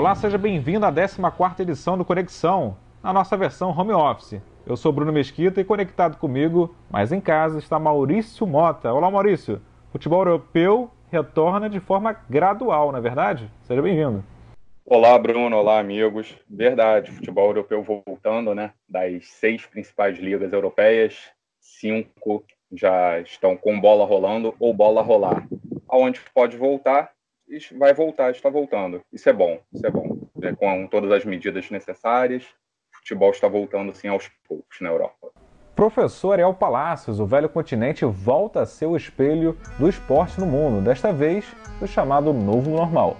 Olá, seja bem-vindo à 14ª edição do Conexão, na nossa versão home office. Eu sou Bruno Mesquita e conectado comigo, mas em casa, está Maurício Mota. Olá, Maurício. Futebol europeu retorna de forma gradual, não é verdade? Seja bem-vindo. Olá, Bruno. Olá, amigos. Verdade, futebol europeu voltando, né? Das seis principais ligas europeias, cinco já estão com bola rolando ou bola rolar. Aonde pode voltar, vai voltar, está voltando. Isso é bom, isso é bom. É, com todas as medidas necessárias, o futebol está voltando sim aos poucos na Europa. Professor Ariel Palacios, o velho continente volta a ser o espelho do esporte no mundo, desta vez do chamado novo normal.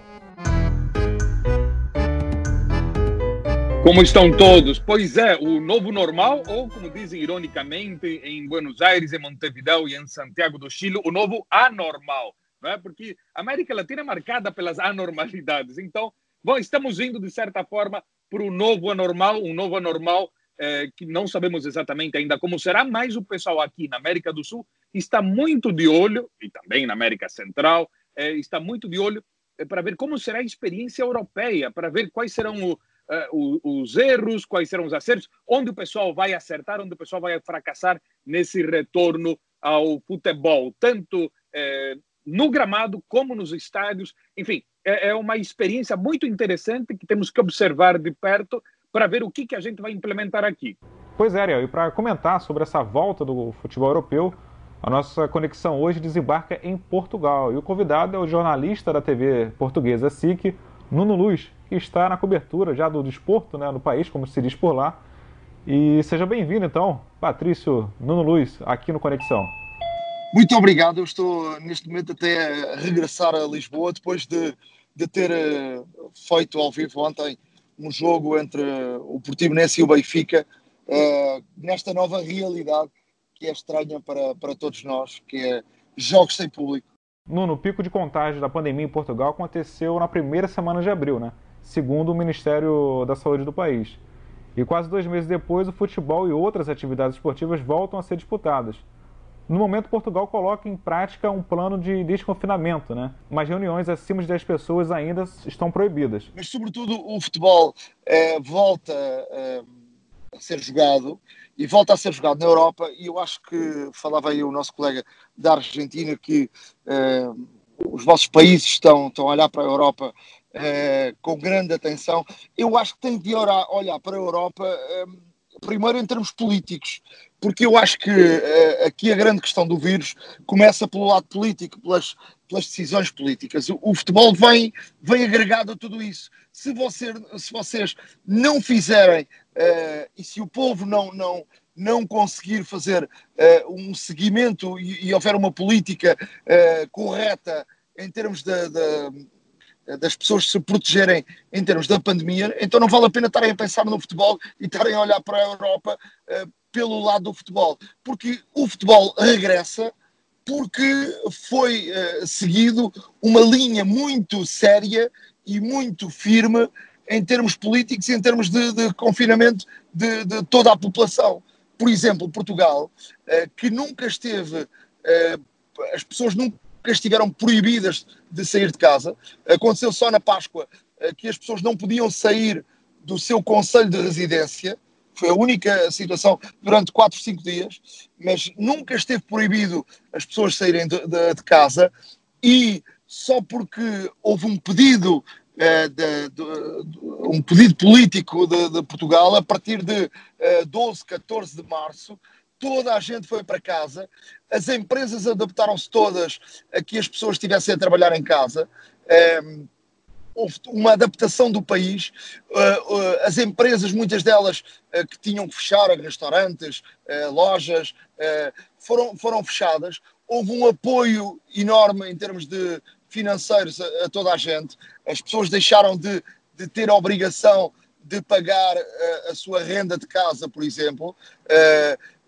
Como estão todos? Pois é, o novo normal, ou como dizem ironicamente em Buenos Aires, em Montevideo e em Santiago do Chile, o novo anormal não é? porque a América Latina é marcada pelas anormalidades. Então, bom, estamos indo, de certa forma, para um novo anormal, um novo anormal é, que não sabemos exatamente ainda como será, mas o pessoal aqui na América do Sul está muito de olho, e também na América Central, é, está muito de olho é, para ver como será a experiência europeia, para ver quais serão o, uh, os erros, quais serão os acertos, onde o pessoal vai acertar, onde o pessoal vai fracassar nesse retorno ao futebol, tanto no gramado como nos estádios. Enfim, é, é, uma experiência muito interessante que temos que observar de perto para ver o que, que a gente vai implementar aqui. Pois é, Ariel, e para comentar sobre essa volta do futebol europeu, a nossa conexão hoje desembarca em Portugal. E o convidado é o jornalista da TV portuguesa SIC, Nuno Luz, que está na cobertura já do desporto né, no país, como se diz por lá. E seja bem-vindo, então, Patrício Nuno Luz, aqui no Conexão. Muito obrigado. Eu estou neste momento até a regressar a Lisboa depois de, de ter uh, feito ao vivo ontem um jogo entre o Portimonense e o Benfica uh, nesta nova realidade que é estranha para, para todos nós, que é jogos sem público. Nuno, o pico de contágio da pandemia em Portugal aconteceu na primeira semana de abril, né? segundo o Ministério da Saúde do país. E quase dois meses depois, o futebol e outras atividades esportivas voltam a ser disputadas. No momento, Portugal coloca em prática um plano de desconfinamento, né? Mas reuniões acima de 10 pessoas ainda estão proibidas. Mas, sobretudo, o futebol é, volta é, a ser jogado e volta a ser jogado na Europa. E eu acho que falava aí o nosso colega da Argentina que é, os vossos países estão, estão a olhar para a Europa com grande atenção. Eu acho que tem de olhar para a Europa primeiro em termos políticos, porque eu acho que uh, aqui a grande questão do vírus começa pelo lado político, pelas, pelas decisões políticas. O, o, futebol vem, vem agregado a tudo isso. Se, você, se vocês não fizerem uh, e se o povo não, não, não conseguir fazer uh, um seguimento e, e, houver uma política correta em termos de das pessoas se protegerem em termos da pandemia, então não vale a pena estarem a pensar no futebol e estarem a olhar para a Europa uh, pelo lado do futebol, porque o futebol regressa porque foi uh, seguido uma linha muito séria e muito firme em termos políticos e em termos de, de confinamento de, de, toda a população. Por exemplo, Portugal, que nunca esteve, as pessoas nunca estiveram proibidas de sair de casa. Aconteceu só na Páscoa eh, que as pessoas não podiam sair do seu conselho de residência. Foi a única situação durante 4, 5 dias, mas nunca esteve proibido as pessoas saírem de, de, de casa e só porque houve um pedido eh, de, de, um pedido político de, Portugal a partir de 12, eh, 14 de março toda a gente foi para casa, as empresas adaptaram-se todas a que as pessoas estivessem a trabalhar em casa. Ehm, houve uma adaptação do país. Uh, uh, as empresas, muitas delas uh, que tinham que fechar, restaurantes, lojas, foram, foram fechadas. Houve um apoio enorme em termos de financeiros a, a toda a gente. As pessoas deixaram de, de ter a obrigação de pagar a sua renda de casa, por exemplo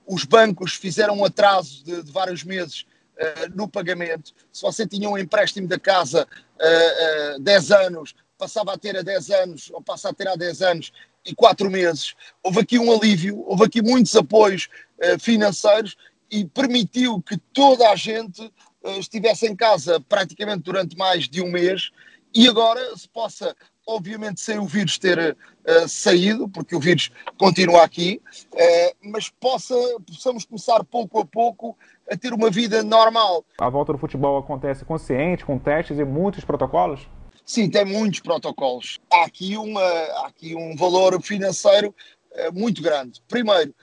os bancos fizeram um atraso de, de vários meses uh, no pagamento. Se você tinha um empréstimo da casa uh, uh, 10 anos, passava a ter a 10 anos, ou passa a ter há 10 anos e 4 meses. Houve aqui um alívio, houve aqui muitos apoios uh, financeiros e permitiu que toda a gente estivesse em casa praticamente durante mais de um mês e agora se possa obviamente sem o vírus ter uh, saído, porque o vírus continua aqui, uh, mas possa, possamos começar pouco a pouco a ter uma vida normal. A volta do futebol acontece consciente, com testes e muitos protocolos? Sim, tem muitos protocolos. Há aqui, uma, há aqui um valor financeiro uh, muito grande. Primeiro,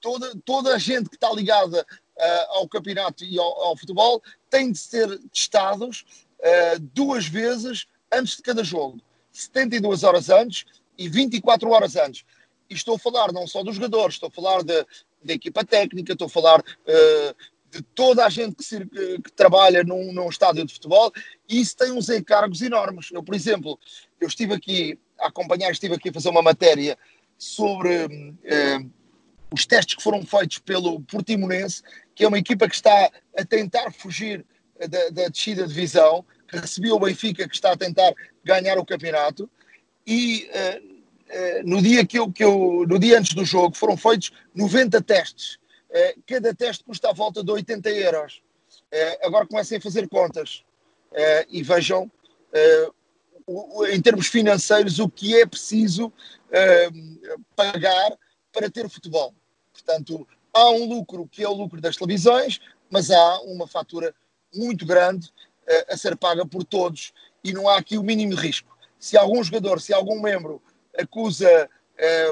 toda, toda a gente que está ligada ao campeonato e ao, ao, futebol tem de ser testados duas vezes antes de cada jogo, 72 horas antes e 24 horas antes. E estou a falar não só dos jogadores, estou a falar da equipa técnica, estou a falar uh, de toda a gente que, se, que, que, trabalha num, num estádio de futebol e isso tem uns encargos enormes. Eu, por exemplo, eu estive aqui a acompanhar, estive aqui a fazer uma matéria sobre uh, os testes que foram feitos pelo Portimonense, que é uma equipa que está a tentar fugir da, da descida de divisão recebeu o Benfica, que está a tentar ganhar o campeonato, e uh, uh, no, dia que eu, que eu, no dia antes do jogo foram feitos 90 testes. Uh, cada teste custa à volta de 80 euros. agora comecem a fazer contas e vejam, o, o, em termos financeiros, o que é preciso pagar para ter futebol. Portanto, há um lucro que é o lucro das televisões, mas há uma fatura muito grande a ser paga por todos e não há aqui o mínimo risco. Se algum jogador, se algum membro acusa eh,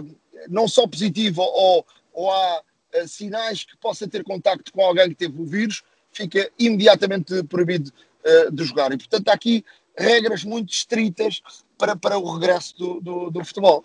não só positivo ou, ou há eh, sinais que possa ter contacto com alguém que teve o vírus, fica imediatamente proibido eh, de jogar. E, portanto, há aqui regras muito estritas para, para o regresso do, do, do futebol.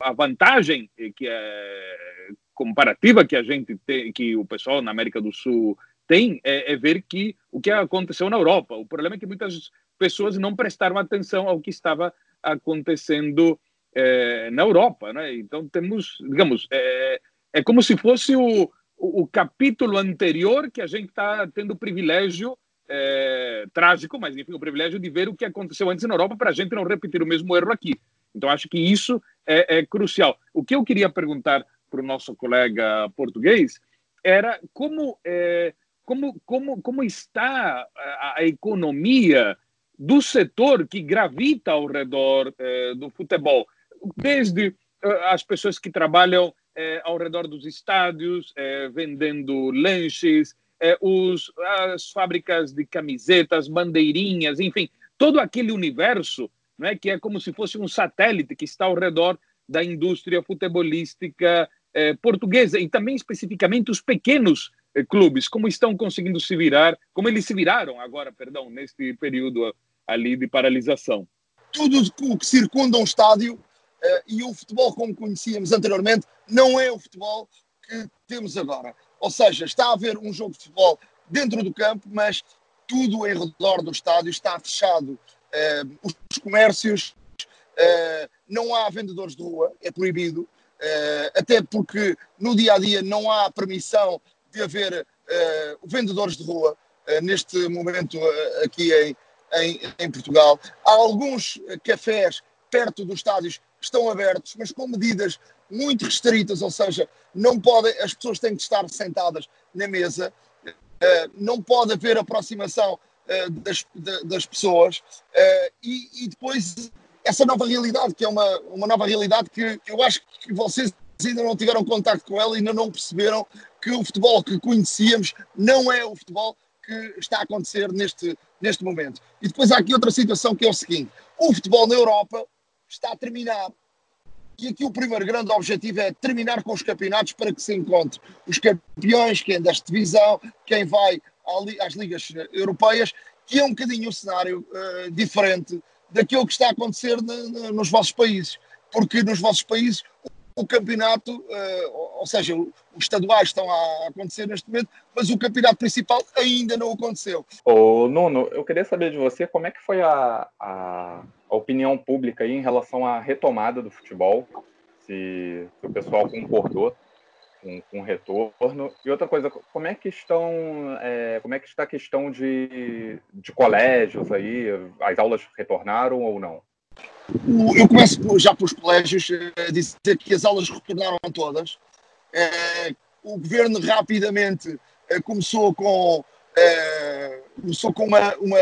A vantagem que é comparativa que a gente tem, que o pessoal na América do Sul tem é, é, ver que o que aconteceu na Europa. O problema é que muitas pessoas não prestaram atenção ao que estava acontecendo é, na Europa, né? Então temos, digamos, é, é como se fosse o, o, o capítulo anterior que a gente está tendo o privilégio é, trágico, mas enfim, o privilégio de ver o que aconteceu antes na Europa para a gente não repetir o mesmo erro aqui. Então acho que isso é, é crucial. O que eu queria perguntar para o nosso colega português era como é, como, como, como está a, a economia do setor que gravita ao redor eh, do futebol, desde eh, as pessoas que trabalham eh, ao redor dos estádios, vendendo lanches, os, as fábricas de camisetas, bandeirinhas, enfim, todo aquele universo né, que é como se fosse um satélite que está ao redor da indústria futebolística portuguesa e também especificamente os pequenos clubes, como estão conseguindo se virar, como eles se viraram agora, perdão, neste período ali de paralisação? Tudo o que circunda um estádio uh, e o futebol como conhecíamos anteriormente não é o futebol que temos agora. Ou seja, está a haver um jogo de futebol dentro do campo, mas tudo em redor do estádio está fechado. Uh, os comércios, uh, não há vendedores de rua, é proibido, até porque no dia a dia não há permissão de haver uh, vendedores de rua uh, neste momento uh, aqui em, em, em, Portugal. Há alguns cafés perto dos estádios que estão abertos, mas com medidas muito restritas, ou seja, não podem, as pessoas têm que estar sentadas na mesa, não pode haver aproximação das, das pessoas e, e depois essa nova realidade, que é uma, uma nova realidade que eu acho que vocês ainda não tiveram contato com ela, ainda não perceberam que o futebol que conhecíamos não é o futebol que está a acontecer neste, neste momento. E depois há aqui outra situação que é o seguinte: o futebol na Europa está a terminar. E aqui o primeiro grande objetivo é terminar com os campeonatos para que se encontre os campeões, quem desta divisão, quem vai às ligas europeias, que é um bocadinho o um cenário uh, diferente daquilo que está a acontecer na, na, nos vossos países. Porque nos vossos países o campeonato, uh, ou seja, os estaduais estão a acontecer neste momento, mas o campeonato principal ainda não aconteceu. Ô, Nuno, eu queria saber de você como é que foi a, a, a opinião pública aí em relação à retomada do futebol, se, se o pessoal concordou com, com retorno. E outra coisa, como é que estão, é, como é que está a questão de, de colégios aí? As aulas retornaram ou não? Eu começo já pelos colégios a dizer que as aulas retornaram todas. Eh, o governo rapidamente eh, começou com, eh, começou com uma, uma.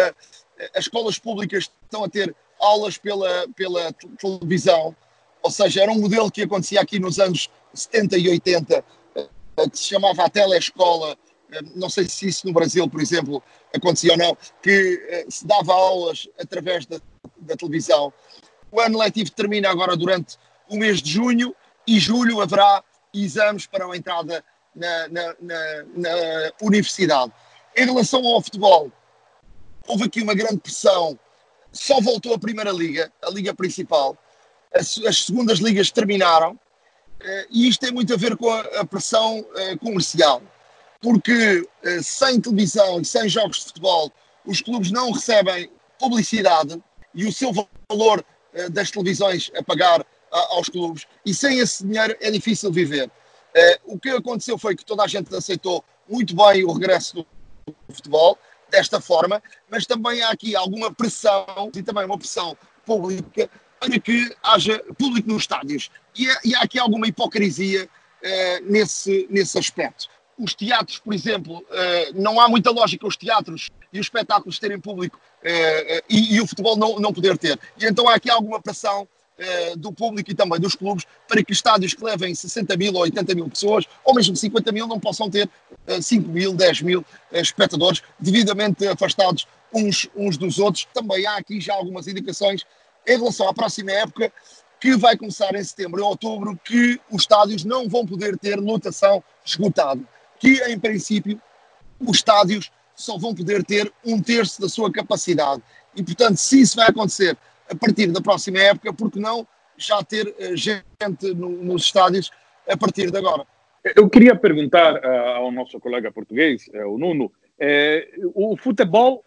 As escolas públicas estão a ter aulas pela, pela televisão, ou seja, era um modelo que acontecia aqui nos anos 70 e 80, eh, que se chamava a telescola, eh, não sei se isso no Brasil, por exemplo, acontecia ou não, que eh, se dava aulas através da, da televisão. O ano letivo termina agora durante o mês de junho e julho haverá exames para a entrada na, na, na, na universidade. Em relação ao futebol, houve aqui uma grande pressão. Só voltou a Primeira Liga, a Liga Principal. As, as segundas ligas terminaram. Uh, e isto tem muito a ver com a, a pressão uh, comercial. Porque uh, sem televisão e sem jogos de futebol, os clubes não recebem publicidade e o seu valor das televisões a pagar aos clubes. E sem esse dinheiro é difícil viver. o que aconteceu foi que toda a gente aceitou muito bem o regresso do futebol desta forma, mas também há aqui alguma pressão e também uma pressão pública para que haja público nos estádios. E, e há aqui alguma hipocrisia uh, nesse, nesse aspecto. Os teatros, por exemplo, não há muita lógica os teatros e os espetáculos terem público uh, e, e, o futebol não, não poder ter. E então há aqui alguma pressão eh, do público e também dos clubes para que estádios que levem 60 mil ou 80 mil pessoas, ou mesmo 50 mil, não possam ter 5 eh, mil, 10 mil eh, espectadores devidamente afastados uns, uns dos outros. Também há aqui já algumas indicações em relação à próxima época que vai começar em setembro e outubro, que os estádios não vão poder ter lotação esgotada. Que, em princípio, os estádios só vão poder ter um terço da sua capacidade. E, portanto, se isso vai acontecer a partir da próxima época, porque não já ter eh, gente no, nos estádios a partir de agora. Eu queria perguntar uh, ao nosso colega português, uh, o Nuno, o futebol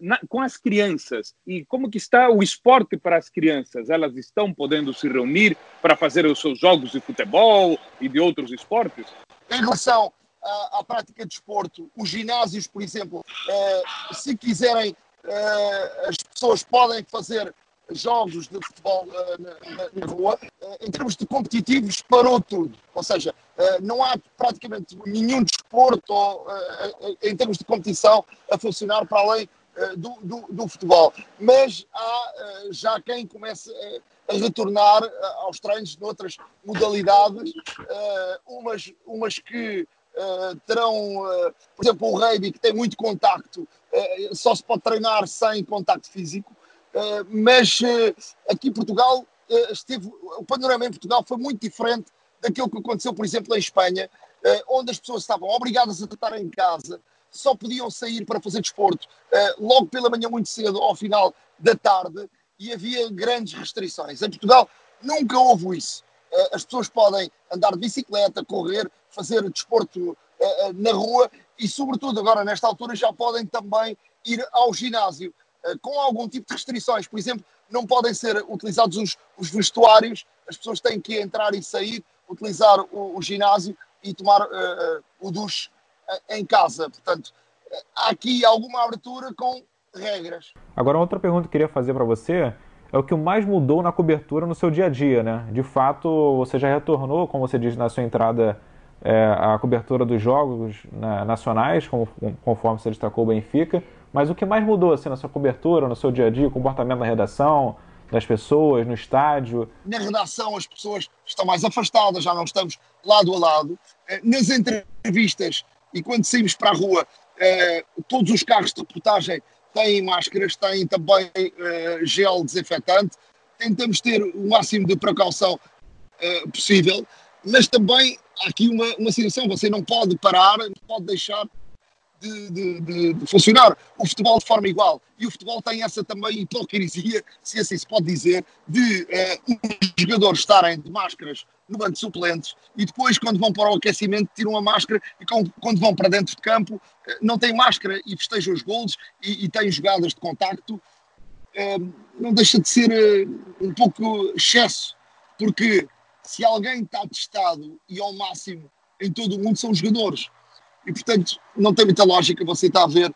na, com as crianças e como que está o esporte para as crianças? Elas estão podendo se reunir para fazer os seus jogos de futebol e de outros esportes? Em relação à, à prática de esporte, os ginásios, por exemplo, se quiserem uh, as pessoas podem fazer jogos de futebol uh, na, na, rua. Uh, em termos de competitivos, parou tudo. Ou seja, não há praticamente nenhum desporto em termos de competição a funcionar para além do, do, do, futebol. Mas há já quem comece a retornar aos treinos noutras modalidades, umas, umas que Uh, terão, uh, por exemplo, o rugby, que tem muito contacto, uh, só se pode treinar sem contacto físico, mas aqui em Portugal esteve, o panorama em Portugal foi muito diferente daquilo que aconteceu, por exemplo, em Espanha, onde as pessoas estavam obrigadas a estar em casa, só podiam sair para fazer desporto logo pela manhã muito cedo, ao final da tarde, e havia grandes restrições. Em Portugal nunca houve isso. As pessoas podem andar de bicicleta, correr, fazer desporto uh, na rua e, sobretudo, agora nesta altura já podem também ir ao ginásio com algum tipo de restrições. Por exemplo, não podem ser utilizados os, os vestuários, as pessoas têm que entrar e sair, utilizar o, o ginásio e tomar uh, o duche em casa. Portanto, há aqui alguma abertura com regras. Agora, outra pergunta que eu queria fazer para você é o que mais mudou na cobertura no seu dia a dia, né? De fato, você já retornou, como você disse na sua entrada é, a cobertura dos jogos né, nacionais, conforme você destacou o Benfica, mas o que mais mudou assim, na sua cobertura, no seu dia a dia, o comportamento na redação, das pessoas, no estádio? Na redação as pessoas estão mais afastadas, já não estamos lado a lado. É, nas entrevistas e quando saímos para a rua, é, todos os carros de reportagem têm máscaras, têm também é, gel desinfetante. Tentamos ter o máximo de precaução possível, mas também há aqui uma, uma situação, você não pode parar, não pode deixar de, de, de, de, funcionar o futebol de forma igual. E o futebol tem essa também hipocrisia, se assim se pode dizer, de uh, os jogadores estarem de máscaras no banco de suplentes e depois, quando vão para o aquecimento, tiram a máscara e quando vão para dentro de campo, uh, não têm máscara e festejam os golos e, e têm jogadas de contacto. Uh, não deixa de ser um pouco excesso, porque se alguém está testado e ao máximo em todo o mundo são os jogadores. E portanto não tem muita lógica você estar a ver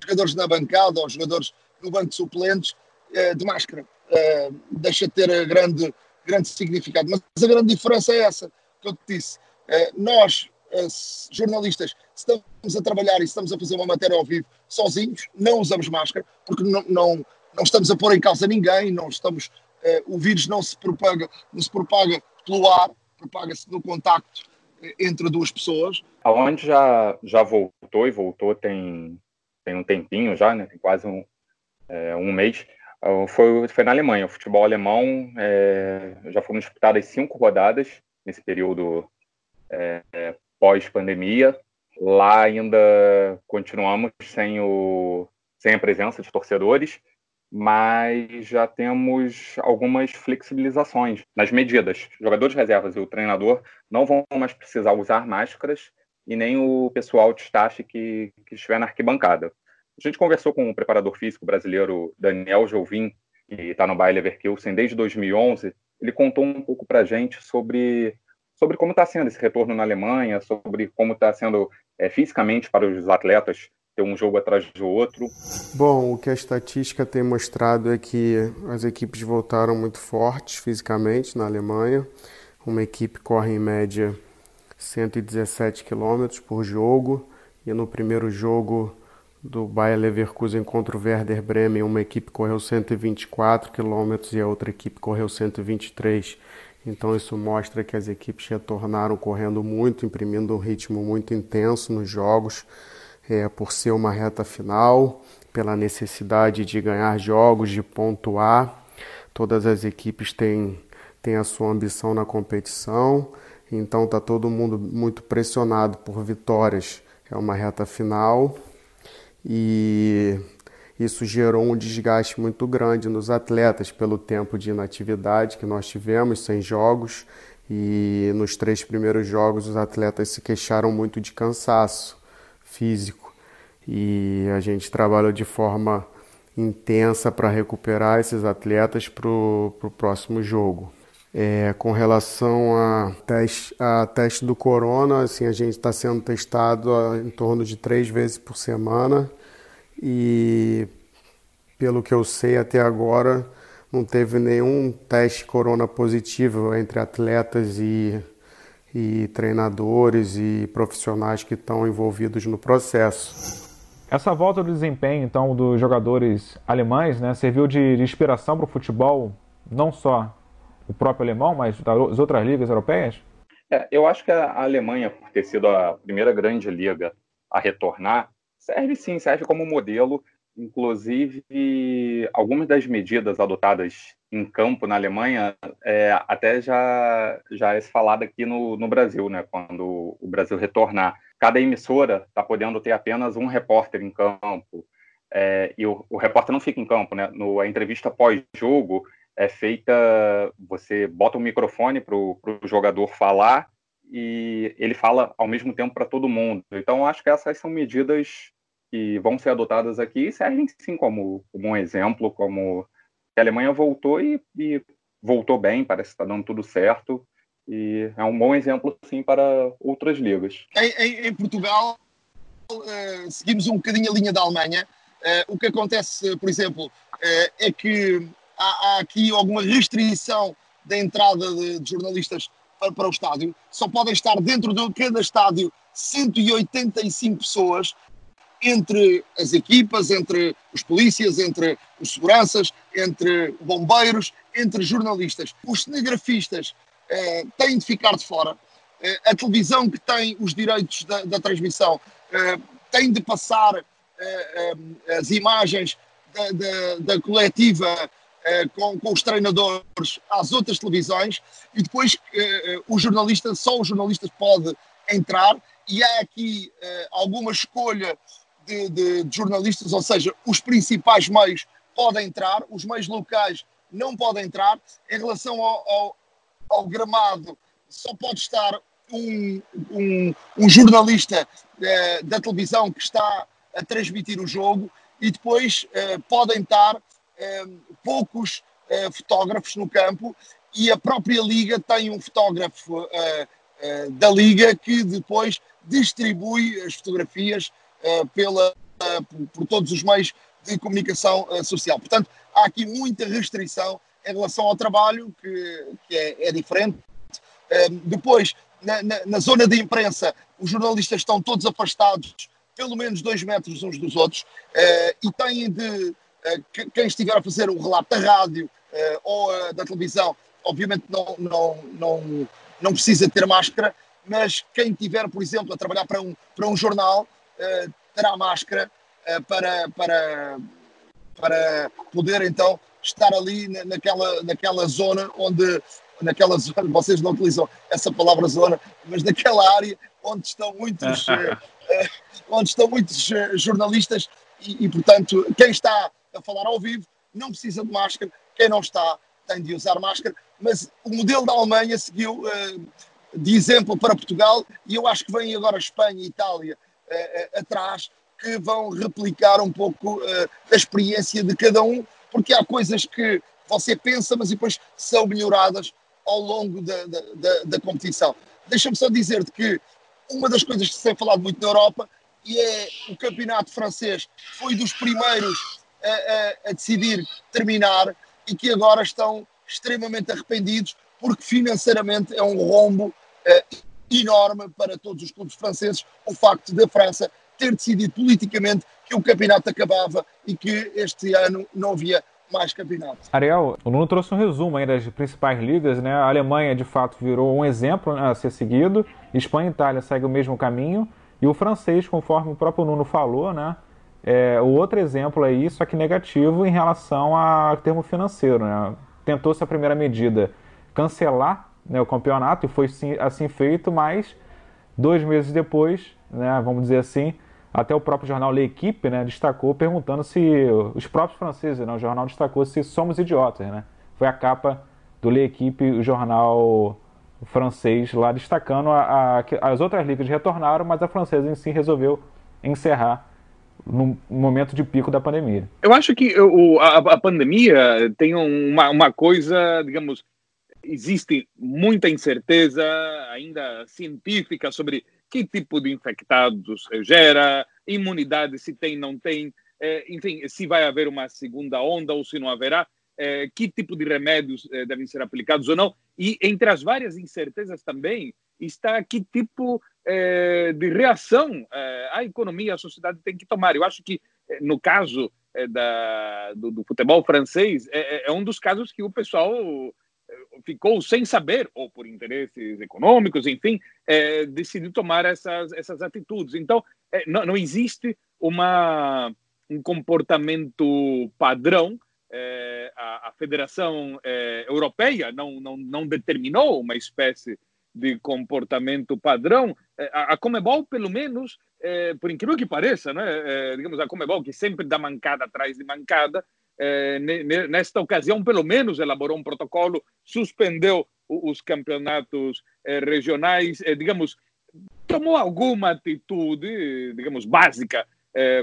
jogadores na bancada ou jogadores no banco de suplentes eh, de máscara. Eh, deixa de ter grande, grande significado. Mas a grande diferença é essa que eu te disse. Eh, nós, jornalistas, estamos a trabalhar e estamos a fazer uma matéria ao vivo sozinhos, não usamos máscara, porque não, não não estamos a pôr em causa ninguém, não estamos, o vírus não se propaga, não se propaga pelo ar, propaga-se no contacto entre duas pessoas. Aonde já, já voltou e voltou tem, tem um tempinho já, né? Tem quase um, é, um mês. Foi, foi na Alemanha. O futebol alemão é, já foram disputadas cinco rodadas nesse período é, pós-pandemia. Lá ainda continuamos sem, o, sem a presença de torcedores, mas já temos algumas flexibilizações nas medidas. Jogadores reservas e o treinador não vão mais precisar usar máscaras e nem o pessoal de staff que, que estiver na arquibancada. A gente conversou com o preparador físico brasileiro Daniel Jovim, que está no Bayer Leverkusen desde 2011. Ele contou um pouco para a gente sobre, sobre como está sendo esse retorno na Alemanha, sobre como está sendo é, fisicamente para os atletas ter um jogo atrás do outro. Bom, o que a estatística tem mostrado é que as equipes voltaram muito fortes fisicamente na Alemanha. Uma equipe corre em média 117 km por jogo e no primeiro jogo do Bayer Leverkusen contra o Werder Bremen, uma equipe correu 124 km e a outra equipe correu 123. Então isso mostra que as equipes retornaram correndo muito, imprimindo um ritmo muito intenso nos jogos, é, por ser uma reta final, pela necessidade de ganhar jogos, de pontuar. Todas as equipes têm, têm a sua ambição na competição, então está todo mundo muito pressionado por vitórias. É uma reta final e isso gerou um desgaste muito grande nos atletas pelo tempo de inatividade que nós tivemos, sem jogos, e nos três primeiros jogos os atletas se queixaram muito de cansaço físico e a gente trabalhou de forma intensa para recuperar esses atletas para o próximo jogo. É, com relação a teste, a teste do corona, assim, a gente está sendo testado em torno de três vezes por semana e pelo que eu sei até agora não teve nenhum teste corona positivo entre atletas e, e treinadores e profissionais que estão envolvidos no processo. Essa volta do desempenho, então, dos jogadores alemães, né, serviu de, inspiração para o futebol, não só o próprio alemão, mas das outras ligas europeias? É, eu acho que a Alemanha, por ter sido a primeira grande liga a retornar, serve sim, serve como modelo. Inclusive, algumas das medidas adotadas em campo na Alemanha é, até já, já é falada aqui no, no Brasil, né? quando o Brasil retornar. Cada emissora está podendo ter apenas um repórter em campo. É, e o, o, repórter não fica em campo, né? No, a entrevista pós-jogo, é feita, você bota o um microfone para o jogador falar e ele fala ao mesmo tempo para todo mundo. Então, acho que essas são medidas que vão ser adotadas aqui servem sim como, como um exemplo, como a Alemanha voltou e, e voltou bem, parece que está dando tudo certo. E é um bom exemplo, sim, para outras ligas. Em, em, em Portugal, uh, seguimos um bocadinho a linha da Alemanha. Uh, o que acontece, por exemplo, uh, é que há, há aqui alguma restrição da entrada de, de jornalistas para, para, o estádio. Só podem estar dentro de cada estádio 185 pessoas, entre as equipas, entre os polícias, entre os seguranças, entre bombeiros, entre jornalistas. Os cinegrafistas eh, têm de ficar de fora. Eh, a televisão que tem os direitos da, da transmissão eh, tem de passar eh, eh, as imagens da, da, da coletiva eh, com, com, os treinadores às outras televisões e depois o jornalista, só o jornalista pode entrar e há aqui alguma escolha de, de, de, jornalistas, ou seja, os principais meios podem entrar, os meios locais não podem entrar. Em relação ao, ao, ao gramado, só pode estar um, um, um jornalista da televisão que está a transmitir o jogo e depois podem estar eh, poucos eh, fotógrafos no campo e a própria Liga tem um fotógrafo eh, da Liga que depois distribui as fotografias pela, por todos os meios de comunicação social. Portanto, há aqui muita restrição em relação ao trabalho, que, que é, é, diferente. Depois, na, na, na, zona de imprensa, os jornalistas estão todos afastados, pelo menos dois metros uns dos outros, e têm de quem estiver a fazer o relato da rádio ou da televisão, obviamente não, não, não, não precisa ter máscara, mas quem tiver, por exemplo, a trabalhar para um, para um jornal, terá máscara para, para, para poder então estar ali naquela, naquela zona onde naquela zona, vocês não utilizam essa palavra zona, mas naquela área onde estão muitos, eh, eh, onde estão muitos eh, jornalistas e, e, portanto, quem está a falar ao vivo não precisa de máscara, quem não está tem de usar máscara, mas o modelo da Alemanha seguiu de exemplo para Portugal e eu acho que vem agora Espanha e Itália atrás que vão replicar um pouco a experiência de cada um, porque há coisas que você pensa, mas depois são melhoradas ao longo da, da, da, da competição. Deixa-me só dizer-te que uma das coisas que se tem falado muito na Europa e é o campeonato francês foi dos primeiros a, a, a decidir terminar e que agora estão extremamente arrependidos porque financeiramente é um rombo uh, enorme para todos os clubes franceses o facto da França ter decidido politicamente que o campeonato acabava e que este ano não havia mais campeonatos. Ariel, o Nuno trouxe um resumo aí das principais ligas, né? A Alemanha, de fato, virou um exemplo né, a ser seguido. Espanha e Itália seguem o mesmo caminho. E o francês, conforme o próprio Nuno falou, né? É, o outro exemplo aí, só que negativo em relação ao termo financeiro, né? Tentou-se a primeira medida cancelar né, o campeonato e foi sim, assim feito, mas dois meses depois, né, vamos dizer assim, até o próprio jornal L'Equipe né, destacou, perguntando se os próprios franceses, né, o jornal destacou se somos idiotas. Né? Foi a capa do L'Equipe, o jornal francês, lá destacando a, a, as outras ligas retornaram, mas a francesa em si resolveu encerrar no momento de pico da pandemia. Eu acho que o, a, a pandemia tem uma, uma coisa, digamos, existe muita incerteza ainda científica sobre que tipo de infectados gera, imunidade se tem, não tem, é, enfim, se vai haver uma segunda onda ou se não haverá, é, que tipo de remédios é, devem ser aplicados ou não. E entre as várias incertezas também está que tipo de reação a economia, a sociedade tem que tomar. Eu acho que, no caso da, do, do, futebol francês, é, é um dos casos que o pessoal ficou sem saber, ou por interesses econômicos, enfim, é, decidiu tomar essas, essas atitudes. Então, é, não, não existe uma, um comportamento padrão. É, a, a, Federação é, Europeia não, não, não determinou uma espécie de comportamento padrão. É, a, a Comebol, pelo menos, é, por incrível que pareça, né, digamos, a Comebol, que sempre dá mancada atrás de mancada, é, nesta ocasião, pelo menos, elaborou um protocolo, suspendeu os campeonatos é, regionais, é, digamos, tomou alguma atitude, digamos, básica,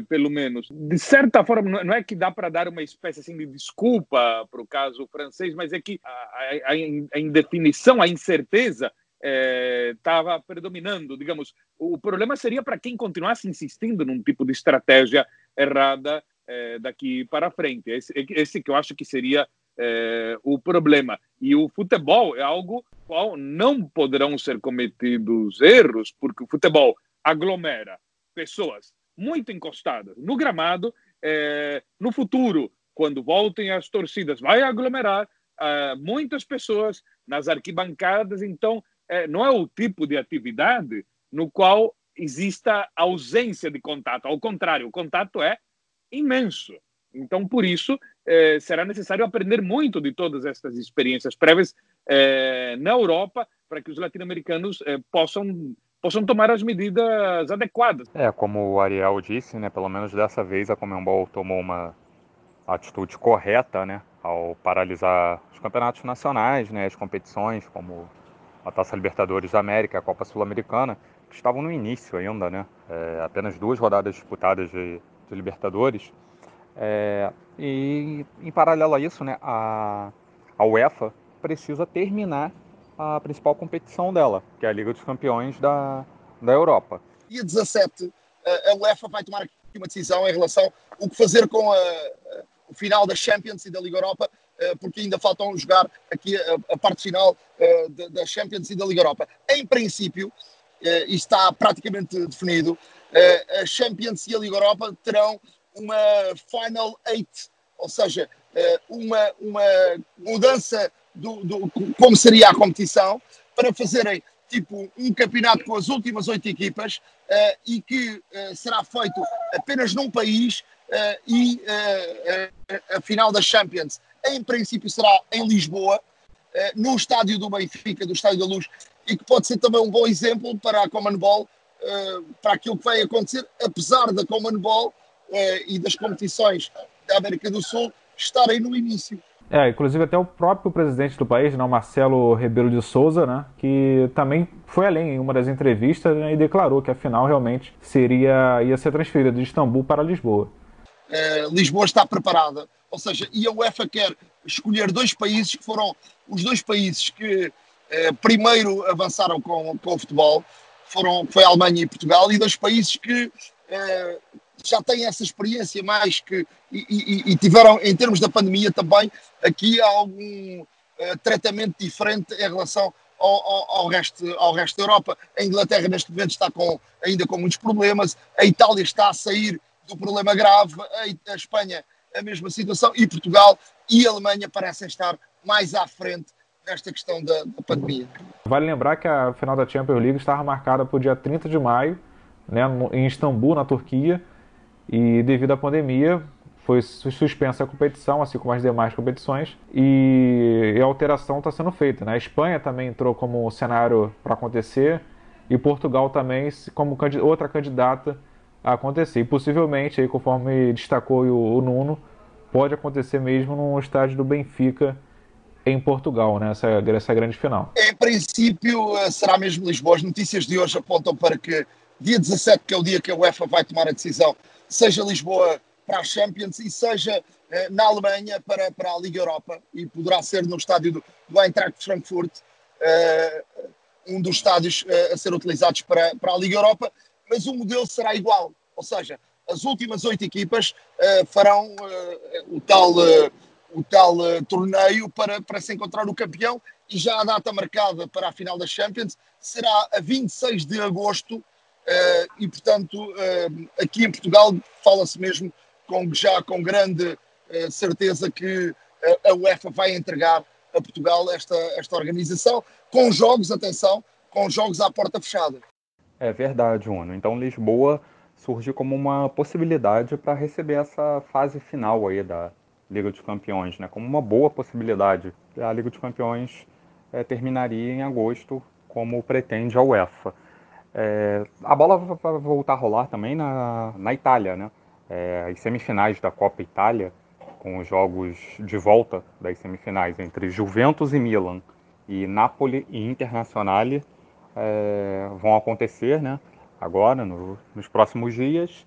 pelo menos. De certa forma, não é que dá para dar uma espécie assim, de desculpa para o caso francês, mas é que a, a, a indefinição, a incerteza estava predominando, digamos. O problema seria para quem continuasse insistindo num tipo de estratégia errada é, daqui para frente. Esse, esse, que eu acho que seria é, o problema. E o futebol é algo qual não poderão ser cometidos erros, porque o futebol aglomera pessoas muito encostadas no gramado. É, no futuro, quando voltem as torcidas, vai aglomerar é, muitas pessoas nas arquibancadas. Então, é, não é o tipo de atividade no qual exista ausência de contato. Ao contrário, o contato é imenso. Então, por isso, eh, será necessário aprender muito de todas estas experiências prévias eh, na Europa para que os latino-americanos eh, possam possam tomar as medidas adequadas. É, como o Ariel disse, né, pelo menos dessa vez a Comembol tomou uma atitude correta, né, ao paralisar os campeonatos nacionais, né, as competições como a Taça Libertadores da América, a Copa Sul-Americana, que estavam no início ainda, né, é, apenas duas rodadas disputadas de Libertadores. É, e em paralelo a isso, né, a, a UEFA precisa terminar a principal competição dela, que é a Liga dos Campeões da, da Europa. Dia 17, a UEFA vai tomar uma decisão em relação o que fazer com a, a, o final da Champions e da Liga Europa, eh, porque ainda faltam jogar aqui a, a parte final eh, da Champions e da Liga Europa. Em princípio, eh, está praticamente definido, a Champions e a Liga Europa terão uma Final Eight ou seja, eh, uma, uma mudança do, do, como seria a competição, para fazerem tipo um campeonato com as últimas oito equipas uh, e que uh, será feito apenas num país uh, e a final da Champions em princípio será em Lisboa, no estádio do Benfica, do Estádio da Luz, e que pode ser também um bom exemplo para a Common Ball, para aquilo que vai acontecer, apesar da Common Ball e das competições da América do Sul estarem no início. É, inclusive até o próprio presidente do país, né, Marcelo Rebelo de Souza, né, que também foi além em uma das entrevistas né, e declarou que a final realmente seria ia ser transferida de Istambul para Lisboa. É, Lisboa está preparada, ou seja, e a UEFA quer escolher dois países que foram os dois países que é, primeiro avançaram com, com o futebol, foram foi a Alemanha e Portugal, e dois países que é, já têm essa experiência mais que e, e, e, tiveram, em termos da pandemia também, aqui algum uh, tratamento diferente em relação ao, ao, ao, resto, ao resto da Europa. A Inglaterra neste momento está com, ainda com muitos problemas, a Itália está a sair do problema grave, a, a Espanha a mesma situação, e Portugal e a Alemanha parecem estar mais à frente nesta questão da, da pandemia. Vale lembrar que a final da Champions League estava marcada para o dia 30 de maio, né, em Istambul, na Turquia, e devido à pandemia foi suspensa a competição, assim como as demais competições, e a alteração está sendo feita. Né? A Espanha também entrou como cenário para acontecer, e Portugal também como outra candidata a acontecer. E possivelmente, aí, conforme destacou o, o Nuno, pode acontecer mesmo no estádio do Benfica em Portugal, né? essa, essa grande final. Em princípio, eh, será mesmo Lisboa. As notícias de hoje apontam para que dia 17, que é o dia que a UEFA vai tomar a decisão, seja Lisboa para a Champions e seja eh, na Alemanha para, para a Liga Europa e poderá ser no estádio do, do Eintracht Frankfurt, eh, um dos estádios eh, a ser utilizados para, para a Liga Europa, mas o modelo será igual, ou seja, as últimas oito equipas farão o tal, o tal torneio para, para se encontrar o campeão e já a data marcada para a final da Champions será a 26 de agosto e, portanto, aqui em Portugal fala-se mesmo com, já com grande uh, certeza que a UEFA vai entregar a Portugal esta, esta organização, com jogos, atenção, com jogos à porta fechada. É verdade, Uno. Então Lisboa surge como uma possibilidade para receber essa fase final aí da Liga dos Campeões, né? Como uma boa possibilidade. A Liga dos Campeões é, terminaria em agosto, como pretende a UEFA. É, a bola vai voltar a rolar também na, na Itália, né? é, as semifinais da Copa Itália, com os jogos de volta das semifinais entre Juventus e Milan e Napoli e Internazionale é, vão acontecer né, agora, no, nos próximos dias.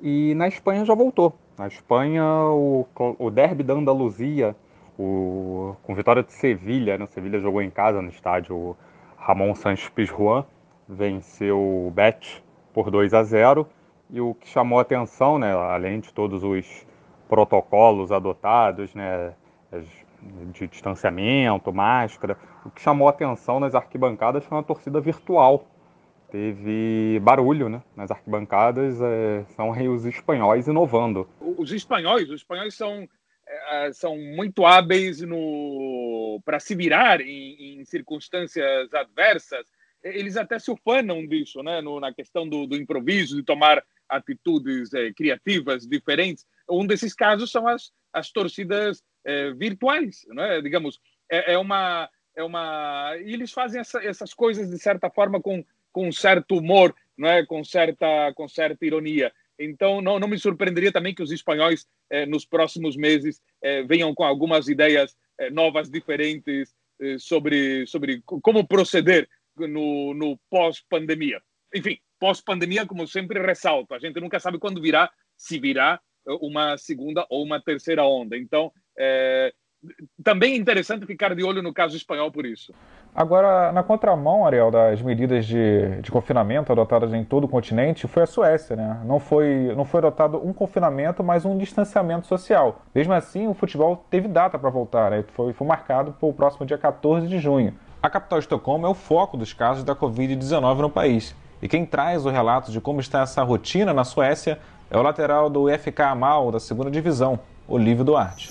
E na Espanha já voltou. Na Espanha, o, o derby da Andaluzia, o, com vitória de Sevilha, né, Sevilha jogou em casa no estádio Ramon Sanches Pizjuan, venceu o Bet por 2 a 0 e o que chamou a atenção, né, além de todos os protocolos adotados, né, de distanciamento, máscara, o que chamou a atenção nas arquibancadas foi uma torcida virtual. Teve barulho né, nas arquibancadas, é, são os espanhóis inovando. Os espanhóis, os espanhóis são, é, são muito hábeis no para se virar em, em circunstâncias adversas eles até se ufanam disso, né? No, na questão do, do, improviso, de tomar atitudes eh, criativas diferentes. Um desses casos são as, as torcidas eh, virtuais, né? Digamos, é, é, uma é uma eles fazem essa, essas coisas de certa forma com com certo humor, não é? Com certa com certa ironia. Então não, não me surpreenderia também que os espanhóis eh, nos próximos meses eh, venham com algumas ideias eh, novas, diferentes eh, sobre sobre como proceder no, no pós-pandemia. Enfim, pós-pandemia, como sempre ressalto, a gente nunca sabe quando virá, se virá uma segunda ou uma terceira onda. Então, é, também é interessante ficar de olho no caso espanhol por isso. Agora, na contramão, Ariel, das medidas de, de confinamento adotadas em todo o continente, foi a Suécia, né? Não foi, não foi adotado um confinamento, mas um distanciamento social. Mesmo assim, o futebol teve data para voltar, né? Foi, foi marcado para o próximo dia 14 de junho. A capital Estocolmo é o foco dos casos da Covid-19 no país. E quem traz o relato de como está essa rotina na Suécia é o lateral do FK Amal, da segunda divisão, Olívio Duarte.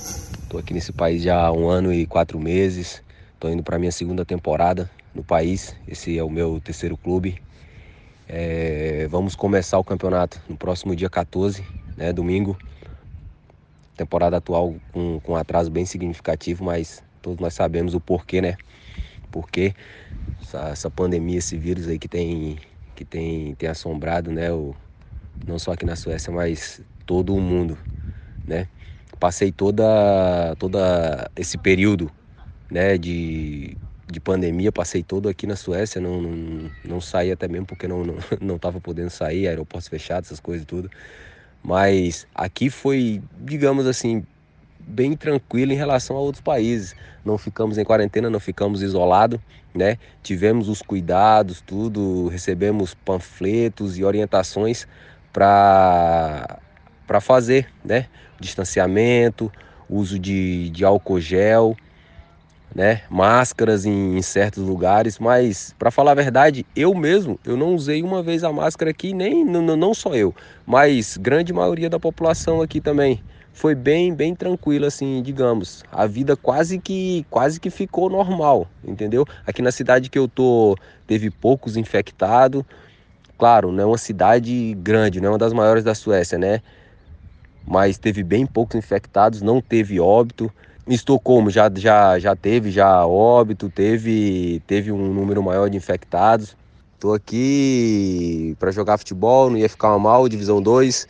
Estou aqui nesse país já há um ano e quatro meses. Estou indo para minha segunda temporada no país. Esse é o meu terceiro clube. É, vamos começar o campeonato no próximo dia 14, né, domingo. Temporada atual com, com um atraso bem significativo, mas todos nós sabemos o porquê, né? Porque essa, essa pandemia, esse vírus aí que tem, que tem, tem assombrado, né? O, não só aqui na Suécia, mas todo o mundo, né? Passei toda, toda esse período, né? De, de pandemia, passei todo aqui na Suécia, não, não, não saí até mesmo porque não, não, não tava podendo sair, aeroportos fechados, essas coisas tudo. Mas aqui foi, digamos assim, bem tranquilo em relação a outros países. Não ficamos em quarentena, não ficamos isolados, né? Tivemos os cuidados, tudo, recebemos panfletos e orientações para para fazer, né? Distanciamento, uso de, de álcool gel, né? Máscaras em, em certos lugares, mas para falar a verdade, eu mesmo, eu não usei uma vez a máscara aqui, nem não, não só eu, mas grande maioria da população aqui também foi bem, bem tranquilo assim, digamos. A vida quase que quase que ficou normal, entendeu? Aqui na cidade que eu tô, teve poucos infectados. Claro, não é uma cidade grande, não é uma das maiores da Suécia, né? Mas teve bem poucos infectados, não teve óbito. Em Estocolmo já, já, já teve já óbito, teve, teve um número maior de infectados. Tô aqui para jogar futebol, não ia ficar mal, divisão 2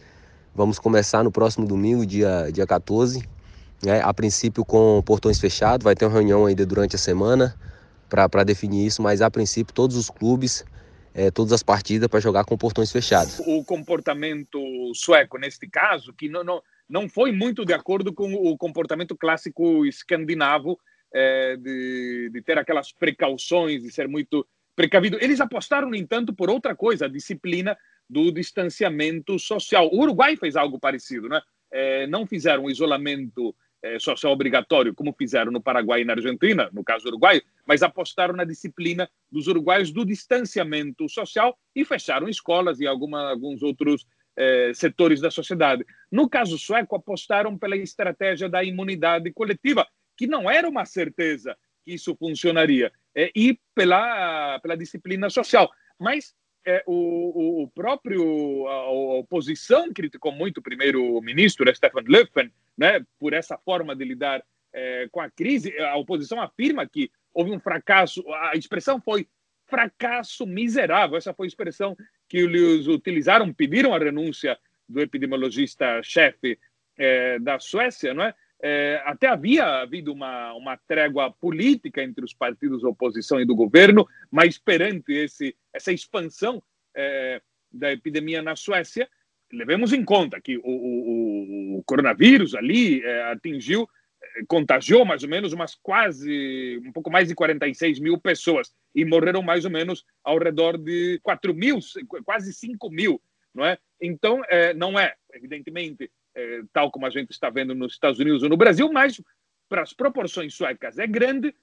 Vamos começar no próximo domingo, dia, dia 14. Né? A princípio com portões fechados, vai ter uma reunião ainda durante a semana para definir isso, mas a princípio todos os clubes, é, todas as partidas para jogar com portões fechados. O comportamento sueco, neste caso, que não, não, não foi muito de acordo com o comportamento clássico escandinavo, é, de, de ter aquelas precauções, de ser muito precavido. Eles apostaram, no entanto, por outra coisa, a disciplina do distanciamento social. O Uruguai fez algo parecido, né? É, não fizeram isolamento social obrigatório, como fizeram no Paraguai e na Argentina, no caso do Uruguai, mas apostaram na disciplina dos uruguaios do distanciamento social e fecharam escolas e alguma, alguns outros é, setores da sociedade. No caso sueco, apostaram pela estratégia da imunidade coletiva, que não era uma certeza que isso funcionaria, é, e pela, pela disciplina social. Mas é, o, o, próprio a, a, oposição criticou muito o primeiro-ministro né, Stefan Löfven, né, por essa forma de lidar é, com a crise. A oposição afirma que houve um fracasso. A expressão foi fracasso miserável. Essa foi a expressão que eles utilizaram, pediram a renúncia do epidemiologista-chefe é, da Suécia, não é? É, até havia havido uma, uma trégua política entre os partidos oposição e do governo, mas perante esse, essa expansão é, da epidemia na Suécia, levemos em conta que o, o, o coronavírus ali é, atingiu, é, contagiou mais ou menos umas quase, um pouco mais de 46 mil pessoas e morreram mais ou menos ao redor de 4 mil, quase 5 mil, não é? Então, é, não é, evidentemente, é, tal como a gente está vendo nos Estados Unidos ou no Brasil, mas para as proporções suecas é grande.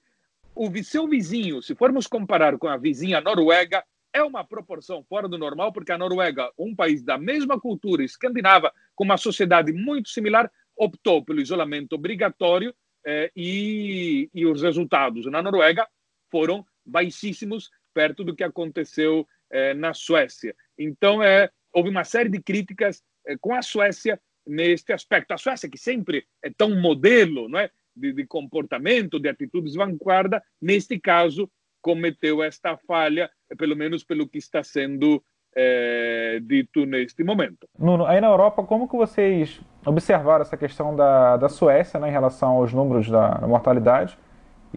O seu vizinho, se formos comparar com a vizinha Noruega, é uma proporção fora do normal, porque a Noruega, um país da mesma cultura escandinava, com uma sociedade muito similar, optou pelo isolamento obrigatório eh, e, e, os resultados na Noruega foram baixíssimos, perto do que aconteceu eh, na Suécia. Então, é, houve uma série de críticas eh, com a Suécia neste aspecto. A Suécia, que sempre é tão modelo não é? De, de comportamento, de atitudes vanguarda, neste caso cometeu esta falha, pelo menos pelo que está sendo é, dito neste momento. Nuno, aí na Europa, como que vocês observaram essa questão da, da Suécia né, em relação aos números da, da mortalidade?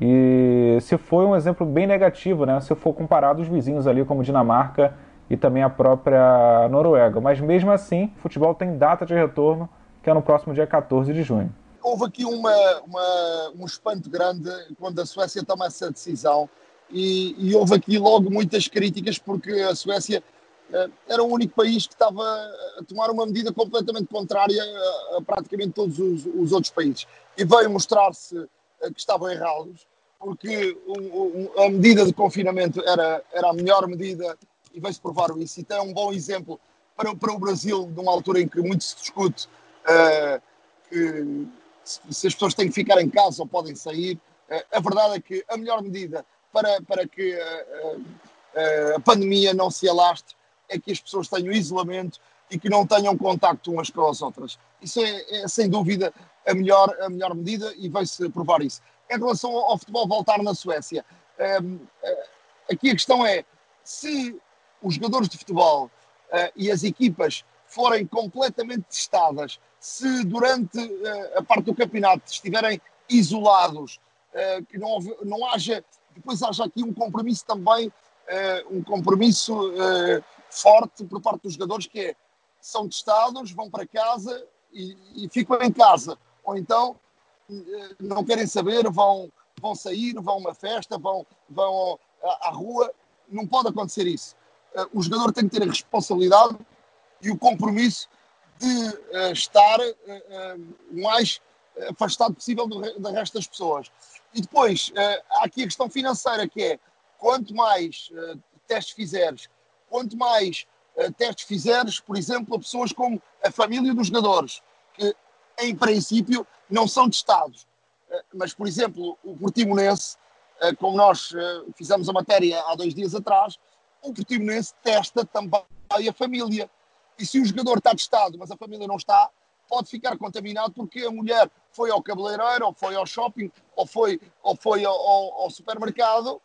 E se foi um exemplo bem negativo, né? Se for comparado os vizinhos ali como Dinamarca e também a própria Noruega. Mas mesmo assim, o futebol tem data de retorno, que é no próximo dia 14 de junho. Houve aqui uma, uma, um espanto grande quando a Suécia toma essa decisão e, e houve aqui logo muitas críticas porque a Suécia uh, era o único país que estava a tomar uma medida completamente contrária a, praticamente todos os, os, outros países. E veio mostrar-se uh, que estavam errados, porque a medida de confinamento era, era a melhor medida e vai-se provar isso. Então é um bom exemplo para, para o Brasil, numa altura em que muito se discute uh, que se as pessoas têm que ficar em casa ou podem sair. A verdade é que a melhor medida para, para que a, a pandemia não se alastre é que as pessoas tenham isolamento e que não tenham contacto umas com as outras. Isso é, é sem dúvida a melhor, a melhor medida e vai-se provar isso. Em relação ao futebol voltar na Suécia, aqui a questão é se os jogadores de futebol uh, e as equipas forem completamente testadas, se durante uh, a parte do campeonato estiverem isolados, uh, que não, não haja, depois haja aqui um compromisso também, um compromisso forte por parte dos jogadores, que é são testados, vão para casa e, e ficam em casa. Ou então não querem saber, vão, vão sair, vão a uma festa, vão, vão à, à rua. Não pode acontecer isso. O jogador tem que ter a responsabilidade e o compromisso de uh, estar uh, o mais afastado possível do, do resto das pessoas. E depois, há aqui a questão financeira, que é quanto mais testes fizeres, quanto mais testes fizeres, por exemplo, a pessoas como a família dos jogadores, que em princípio não são testados. Mas, por exemplo, o Portimonense, como nós fizemos a matéria há dois dias atrás, o Portimonense testa também a família. E se o jogador está testado, mas a família não está, pode ficar contaminado porque a mulher foi ao cabeleireiro, ou foi ao shopping, ou foi, ou foi ao, ao supermercado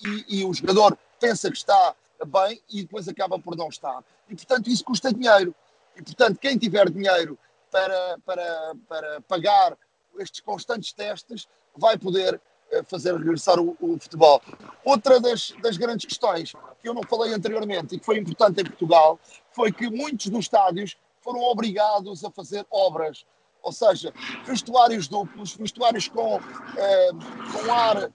e, e, o jogador pensa que está bem e depois acaba por não estar. E, portanto, isso custa dinheiro. E, portanto, quem tiver dinheiro para, para, para pagar estes constantes testes vai poder fazer regressar o, o, futebol. Outra das, das grandes questões que eu não falei anteriormente e que foi importante em Portugal foi que muitos dos estádios foram obrigados a fazer obras, ou seja, vestuários duplos, vestuários com, eh, com ar eh,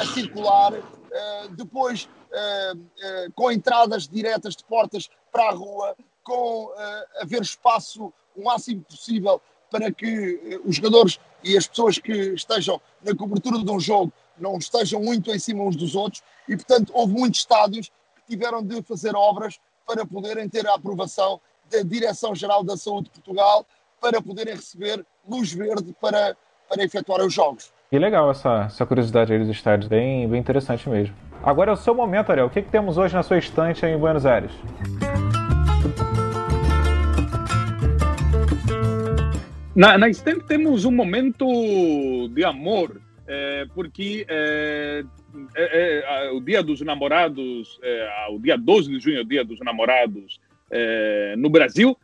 a circular, eh, depois eh, eh, com entradas diretas de portas para a rua, com haver espaço o máximo possível para que os jogadores e as pessoas que estejam na cobertura de um jogo não estejam muito em cima uns dos outros e, portanto, houve muitos estádios tiveram de fazer obras para poderem ter a aprovação da Direção-Geral da Saúde de Portugal para poderem receber luz verde para, para efetuar os jogos. Que legal essa, essa curiosidade aí dos estádios, bem, bem interessante mesmo. Agora é o seu momento, Ariel. O que, que temos hoje na sua estante em Buenos Aires? Na, na estante temos um momento de amor, é, porque é, é, o Dia dos Namorados, o dia 12 de junho o Dia dos Namorados no Brasil,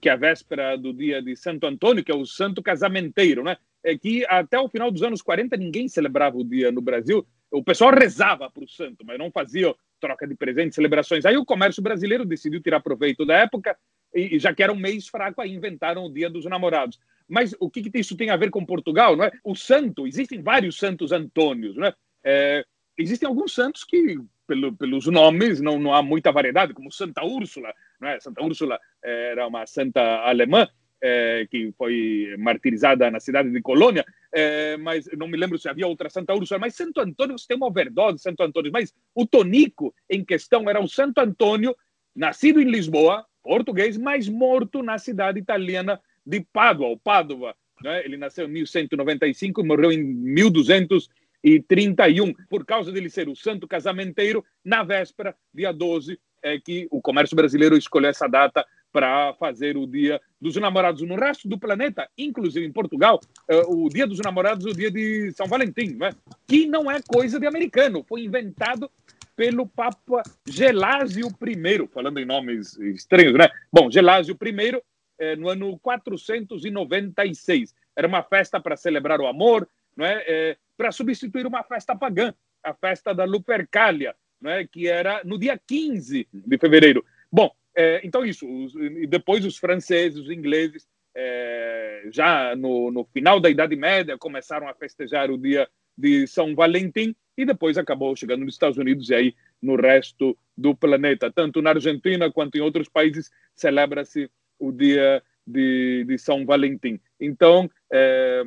que é a véspera do dia de Santo Antônio, que é o santo casamenteiro, né? É que até o final dos anos 40 ninguém celebrava o dia no Brasil. O pessoal rezava para o santo, mas não fazia troca de presentes, celebrações. Aí o comércio brasileiro decidiu tirar proveito da época e já que era um mês fraco, aí inventaram o Dia dos Namorados. Mas o que, que isso tem a ver com Portugal, não é? O santo, existem vários santos Antônios, não é? é existem alguns santos que, pelo, pelos nomes, não, não há muita variedade, como Santa Úrsula. Não é? Santa Úrsula era uma santa alemã é, que foi martirizada na cidade de Colônia, é, mas não me lembro se havia outra Santa Úrsula. Mas Santo Antônio, você tem uma overdose Santo Antônio. Mas o tonico em questão era um Santo Antônio, nascido em Lisboa, português, mas morto na cidade italiana de Pádua, ou Pádua. Né? Ele nasceu em 1195 e morreu em 1200 e 31, por causa dele ser o santo casamenteiro, na véspera, dia 12, é que o comércio brasileiro escolheu essa data para fazer o Dia dos Namorados. No resto do planeta, inclusive em Portugal, é, o Dia dos Namorados é o dia de São Valentim, né? que não é coisa de americano, foi inventado pelo Papa Gelásio I, falando em nomes estranhos, né? Bom, Gelásio I, é, no ano 496, era uma festa para celebrar o amor, não é? é para substituir uma festa pagã, a festa da Lupercalia, né, que era no dia 15 de fevereiro. Bom, é, então isso, os, depois os franceses, os ingleses, é, já no, no, final da Idade Média, começaram a festejar o dia de São Valentim, e depois acabou chegando nos Estados Unidos e aí no resto do planeta. Tanto na Argentina quanto em outros países celebra-se o dia de, de São Valentim. Então, é,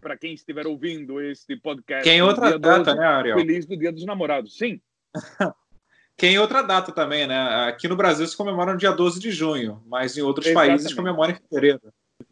para quem estiver ouvindo este podcast. Quem outra data, 12, né, Ariel? Feliz do Dia dos Namorados, sim. Quem outra data também, né? Aqui no Brasil se comemora no dia 12 de junho, mas em outros Exatamente. países comemora em fevereiro.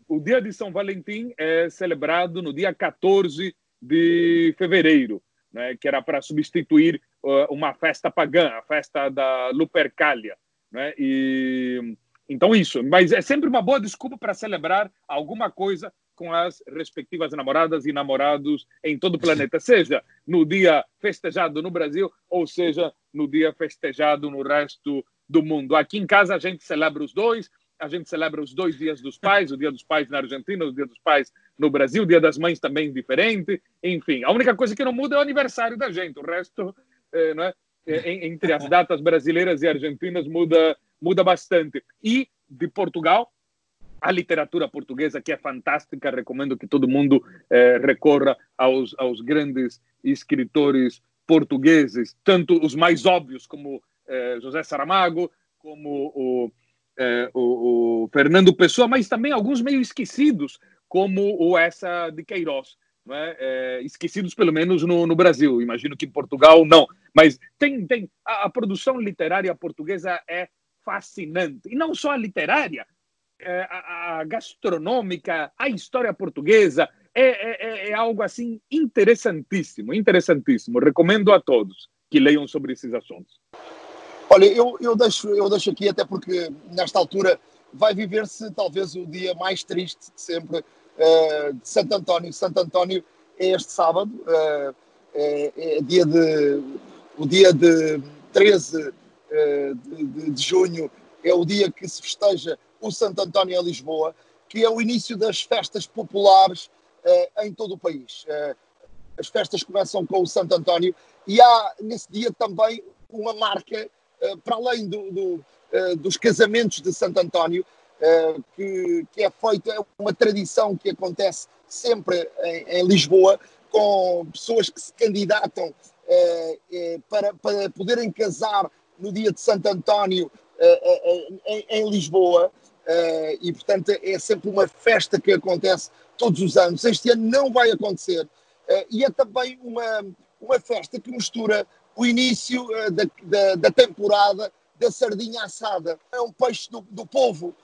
o dia de São Valentim é celebrado no dia 14 de fevereiro, né, que era para substituir uh, uma festa pagã, a festa da Lupercalia. Né, e, então, isso. Mas é sempre uma boa desculpa para celebrar alguma coisa com as respectivas namoradas e namorados em todo o planeta, seja no dia festejado no Brasil ou seja no dia festejado no resto do mundo. Aqui em casa a gente celebra os dois, a gente celebra os dois dias dos pais, o dia dos pais na Argentina, o dia dos pais no Brasil, o dia das mães também diferente, enfim. A única coisa que não muda é o aniversário da gente, o resto, é, né, é, entre as datas brasileiras e argentinas muda, muda bastante. E de Portugal, a literatura portuguesa, que é fantástica, recomendo que todo mundo eh, recorra aos, aos grandes escritores portugueses, tanto os mais óbvios, como José Saramago, como o, eh, o, o, Fernando Pessoa, mas também alguns meio esquecidos, como o essa de Queiroz. É? esquecidos pelo menos no, no, Brasil, imagino que em Portugal não, mas tem, tem a, a produção literária portuguesa é fascinante, e não só a literária, é, a, gastronômica, a história portuguesa, é, é, é, é, algo assim interessantíssimo, interessantíssimo. Recomendo a todos que leiam sobre esses assuntos. Olha, eu, eu, deixo, eu deixo aqui, até porque nesta altura vai viver-se talvez o dia mais triste de sempre uh, de Santo António. Santo António é este sábado, uh, é, é, dia de, o dia de 13 uh, de, de, de junho, é o dia que se festeja o Santo António em Lisboa, que é o início das festas populares em todo o país. As festas começam com o Santo António e há nesse dia também uma marca, para além do, do, dos casamentos de Santo António, que, que, é feita, é uma tradição que acontece sempre em, em Lisboa, com pessoas que se candidatam para, para poderem casar no dia de Santo António em, em Lisboa. Uh, e, portanto, é sempre uma festa que acontece todos os anos. Este ano não vai acontecer. Uh, e é também uma, uma festa que mistura o início uh, da, da, da, temporada da sardinha assada. É um peixe do, do povo,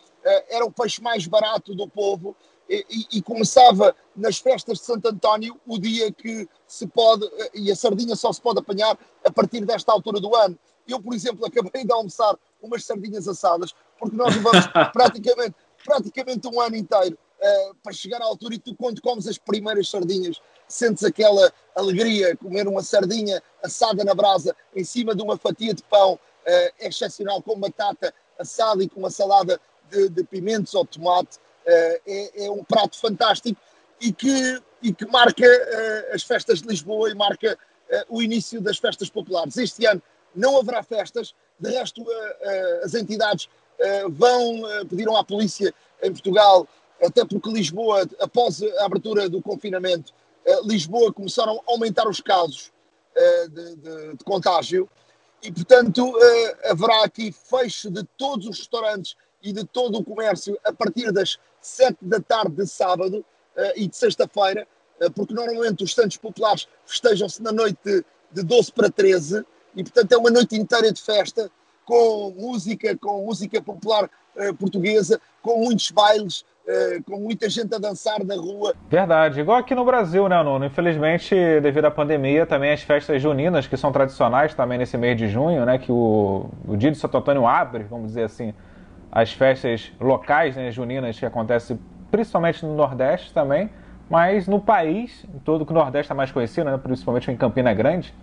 era o peixe mais barato do povo. E, e, e, começava nas festas de Santo António o dia que se pode, e a sardinha só se pode apanhar a partir desta altura do ano. Eu, por exemplo, acabei de almoçar umas sardinhas assadas, porque nós levamos praticamente, praticamente um ano inteiro uh, para chegar à altura e tu, quando comes as primeiras sardinhas, sentes aquela alegria, comer uma sardinha assada na brasa em cima de uma fatia de pão uh, excepcional com batata assada e com uma salada de, de pimentos ou tomate, uh, é, é, um prato fantástico e que, e que marca as festas de Lisboa e marca o início das festas populares. Este ano não haverá festas, de resto, as entidades vão, pediram à polícia em Portugal, até porque Lisboa, após a abertura do confinamento, Lisboa começaram a aumentar os casos de, de, de contágio. E, portanto, haverá aqui fecho de todos os restaurantes e de todo o comércio a partir das 7 da tarde de sábado e de sexta-feira, porque normalmente os Santos Populares festejam-se na noite de, de 12 para 13 e portanto é uma noite inteira de festa com música, com música popular portuguesa, com muitos bailes, uh, com muita gente a dançar na rua. Verdade, igual aqui no Brasil, né, Nuno? Infelizmente, devido à pandemia, também as festas juninas, que são tradicionais também nesse mês de junho, né, que o, o dia de Santo Antônio abre, vamos dizer assim, as festas locais, né, juninas, que acontecem principalmente no Nordeste também, mas no país, todo que o Nordeste é mais conhecido, né, principalmente em Campina Grande,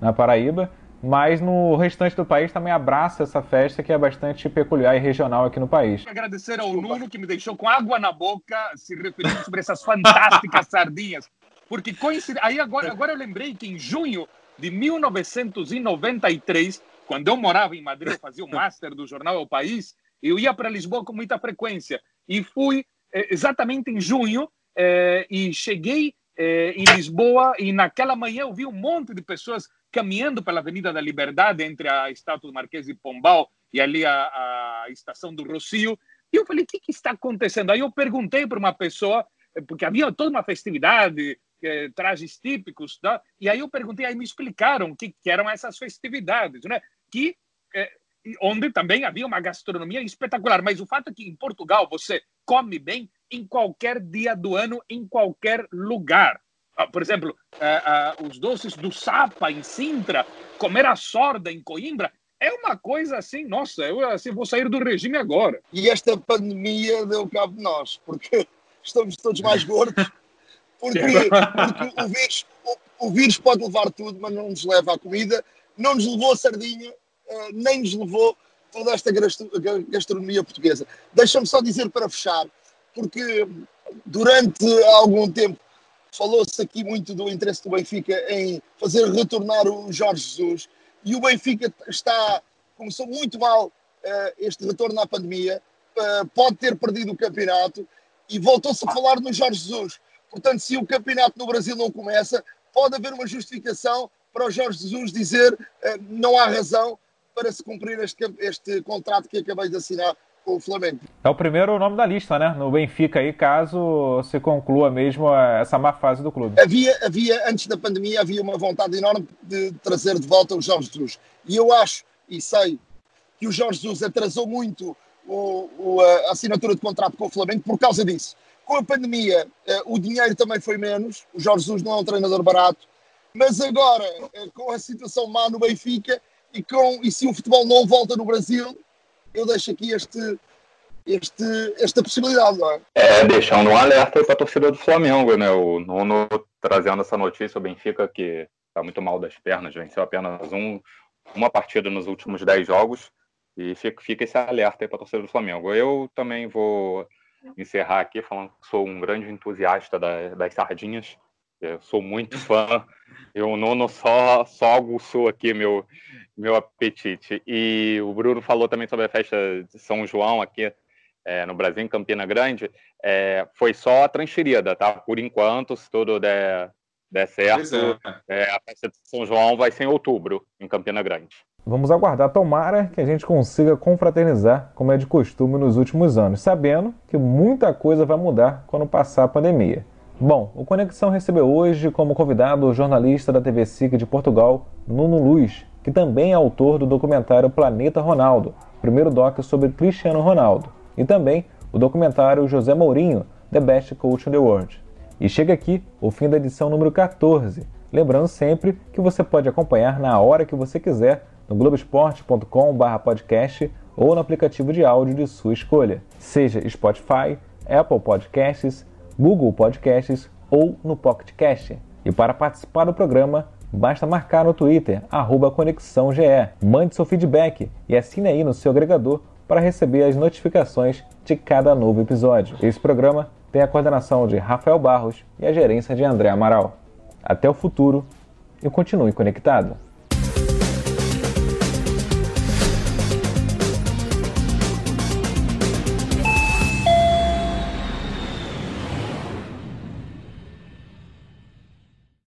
na Paraíba, mas no restante do país também abraça essa festa que é bastante peculiar e regional aqui no país. Agradecer ao Nuno que me deixou com água na boca se referindo sobre essas fantásticas sardinhas, porque coincide... aí agora, agora eu lembrei que em junho de 1993, quando eu morava em Madrid, eu fazia o master do jornal O País, eu ia para Lisboa com muita frequência e fui eh, exatamente em junho eh, e cheguei eh, em Lisboa e naquela manhã eu vi um monte de pessoas caminhando pela Avenida da Liberdade, entre a estátua do Marquês de Pombal e ali a, a estação do Rocio. E eu falei, o que, que está acontecendo? Aí eu perguntei para uma pessoa, porque havia toda uma festividade, eh, trajes típicos, tá? e aí eu perguntei, aí me explicaram o que, que, eram essas festividades, né? que eh, onde também havia uma gastronomia espetacular. Mas o fato é que em Portugal você come bem em qualquer dia do ano, em qualquer lugar. Ah, por exemplo, uh, uh, os doces do Sapa em Sintra, comer a sorda em Coimbra, é uma coisa assim, nossa, eu assim, vou sair do regime agora. E esta pandemia deu cabo de nós, porque estamos todos mais gordos, porque, porque o, vírus, o, o, vírus pode levar tudo, mas não nos leva à comida, não nos levou a sardinha, uh, nem nos levou toda esta gastronomia portuguesa. Deixa-me só dizer para fechar, porque durante algum tempo falou-se aqui muito do interesse do Benfica em fazer retornar o Jorge Jesus e o Benfica está, começou muito mal uh, este retorno à pandemia, uh, pode ter perdido o campeonato e voltou-se a falar no Jorge Jesus. Portanto, se o campeonato no Brasil não começa, pode haver uma justificação para o Jorge Jesus dizer uh, não há razão para se cumprir este, este contrato que acabei de assinar com o Flamengo. É o primeiro nome da lista, né? No Benfica aí, caso se conclua mesmo essa má fase do clube. Havia, havia antes da pandemia, havia uma vontade enorme de trazer de volta o Jorge Jesus. E eu acho e sei que o Jorge Jesus atrasou muito o, o, a assinatura de contrato com o Flamengo por causa disso. Com a pandemia, eh, o dinheiro também foi menos. O Jorge Jesus não é um treinador barato. Mas agora, eh, com a situação má no Benfica e, com, e se o futebol não volta no Brasil, eu deixo aqui este, este, esta possibilidade, não é? É, deixando um alerta para a torcida do Flamengo, né? O Nuno trazendo essa notícia, o Benfica, que está muito mal das pernas, venceu apenas um, uma partida nos últimos dez jogos, e fica, fica esse alerta para a torcida do Flamengo. Eu também vou encerrar aqui falando que sou um grande entusiasta da, das sardinhas, eu sou muito fã, eu Nuno só, só aguçou aqui meu, meu apetite. E o Bruno falou também sobre a festa de São João aqui é, no Brasil, em Campina Grande. É, foi só a transferida, tá? Por enquanto, se tudo der, der certo, é. é. a festa de São João vai ser em outubro, em Campina Grande. Vamos aguardar, tomara que a gente consiga confraternizar, como é de costume nos últimos anos, sabendo que muita coisa vai mudar quando passar a pandemia. Bom, o Conexão recebeu hoje como convidado o jornalista da TV SIC de Portugal, Nuno Luz, que também é autor do documentário Planeta Ronaldo, primeiro doc sobre Cristiano Ronaldo, e também o documentário José Mourinho, The Best Coach in the World. E chega aqui o fim da edição número 14. Lembrando sempre que você pode acompanhar na hora que você quiser no globesport.com/podcast ou no aplicativo de áudio de sua escolha, seja Spotify, Apple Podcasts, Google Podcasts ou no Pocket Cast. E para participar do programa, Basta marcar no Twitter, ConexãoGE. Mande seu feedback e assine aí no seu agregador para receber as notificações de cada novo episódio. Esse programa tem a coordenação de Rafael Barros e a gerência de André Amaral. Até o futuro e continue conectado.